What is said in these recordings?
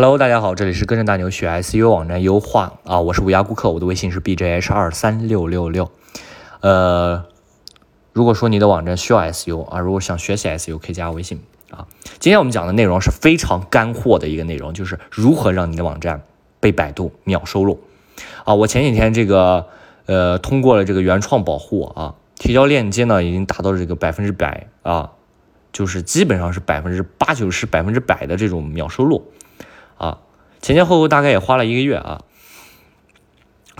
Hello，大家好，这里是跟着大牛学 SEO 网站优化啊，我是无涯顾客，我的微信是 bjh 二三六六六。呃，如果说你的网站需要 SEO 啊，如果想学习 SEO，可以加我微信啊。今天我们讲的内容是非常干货的一个内容，就是如何让你的网站被百度秒收录啊。我前几天这个呃通过了这个原创保护啊，提交链接呢已经达到了这个百分之百啊，就是基本上是百分之八九十、百分之百的这种秒收录。啊，前前后后大概也花了一个月啊。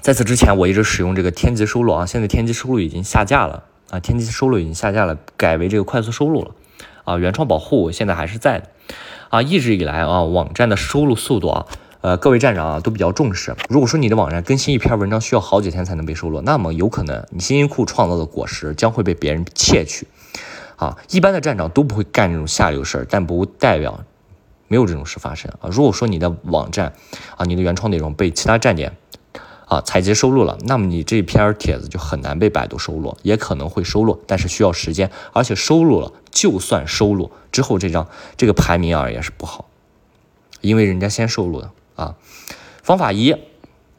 在此之前，我一直使用这个天极收录啊，现在天极收录已经下架了啊，天极收录已经下架了，改为这个快速收录了啊。原创保护现在还是在的啊。一直以来啊，网站的收录速度啊，呃，各位站长啊都比较重视。如果说你的网站更新一篇文章需要好几天才能被收录，那么有可能你辛辛苦苦创造的果实将会被别人窃取啊。一般的站长都不会干这种下流事儿，但不代表。没有这种事发生啊！如果说你的网站啊，你的原创内容被其他站点啊采集收录了，那么你这篇帖子就很难被百度收录，也可能会收录，但是需要时间，而且收录了，就算收录之后，这张这个排名啊也是不好，因为人家先收录的啊。方法一。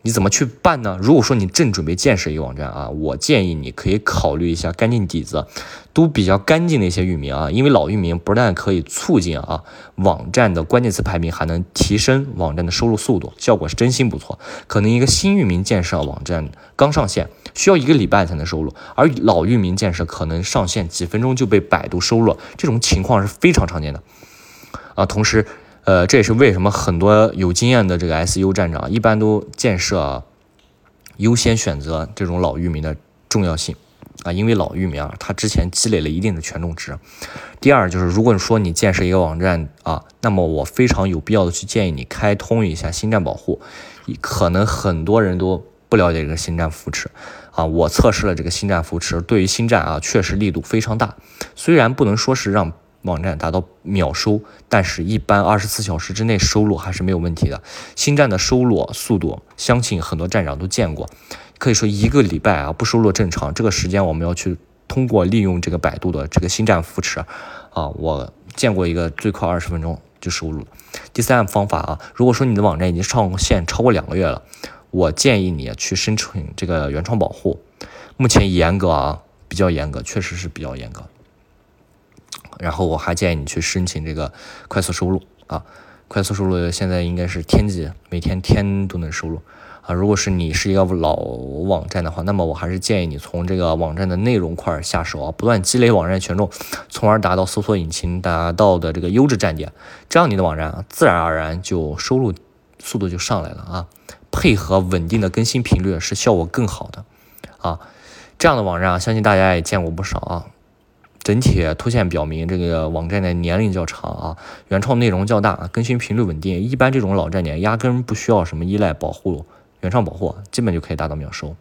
你怎么去办呢？如果说你正准备建设一个网站啊，我建议你可以考虑一下干净底子，都比较干净的一些域名啊，因为老域名不但可以促进啊网站的关键词排名，还能提升网站的收录速度，效果是真心不错。可能一个新域名建设网站刚上线，需要一个礼拜才能收录，而老域名建设可能上线几分钟就被百度收录，这种情况是非常常见的啊。同时，呃，这也是为什么很多有经验的这个 SU 站长一般都建设优先选择这种老域名的重要性啊，因为老域名啊，它之前积累了一定的权重值。第二就是，如果你说你建设一个网站啊，那么我非常有必要的去建议你开通一下星战保护，可能很多人都不了解这个星战扶持啊，我测试了这个星战扶持，对于星战啊，确实力度非常大，虽然不能说是让。网站达到秒收，但是一般二十四小时之内收录还是没有问题的。新站的收录速度，相信很多站长都见过，可以说一个礼拜啊不收录正常。这个时间我们要去通过利用这个百度的这个新站扶持啊，我见过一个最快二十分钟就收录。第三个方法啊，如果说你的网站已经上线超过两个月了，我建议你去申请这个原创保护。目前严格啊，比较严格，确实是比较严格。然后我还建议你去申请这个快速收录啊，快速收录现在应该是天级，每天天都能收录啊。如果是你是一个老网站的话，那么我还是建议你从这个网站的内容块下手啊，不断积累网站权重，从而达到搜索引擎达到的这个优质站点，这样你的网站啊自然而然就收录速度就上来了啊。配合稳定的更新频率是效果更好的啊。这样的网站啊，相信大家也见过不少啊。整体凸现表明，这个网站的年龄较长啊，原创内容较大，更新频率稳定。一般这种老站点压根不需要什么依赖保护，原创保护基本就可以达到秒收。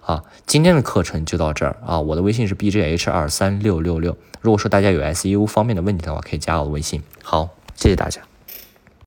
啊，今天的课程就到这儿啊，我的微信是 b j h 二三六六六。如果说大家有 SEO 方面的问题的话，可以加我微信。好，谢谢大家。